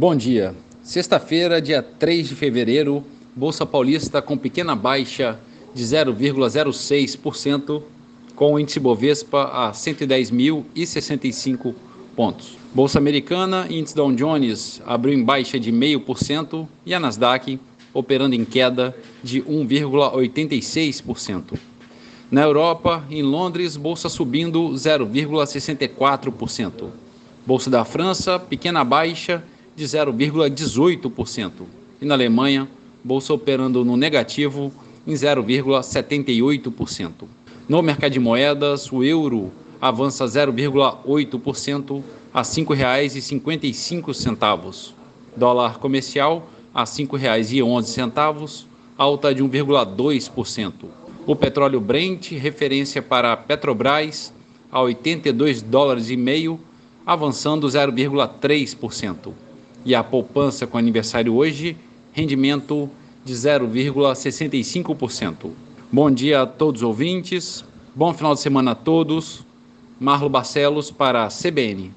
Bom dia. Sexta-feira, dia 3 de fevereiro, Bolsa Paulista com pequena baixa de 0,06%, com o índice Bovespa a 110.065 pontos. Bolsa Americana, índice Dow Jones abriu em baixa de 0,5% e a Nasdaq operando em queda de 1,86%. Na Europa, em Londres, bolsa subindo 0,64%. Bolsa da França, pequena baixa de 0,18%. E na Alemanha, bolsa operando no negativo em 0,78%. No mercado de moedas, o euro avança 0,8% a R$ 5,55. Dólar comercial a R$ 5,11, alta de 1,2%. O petróleo Brent, referência para a Petrobras, a 82 dólares e meio, avançando 0,3%. E a poupança com aniversário hoje, rendimento de 0,65%. Bom dia a todos os ouvintes, bom final de semana a todos. Marlo Barcelos para a CBN.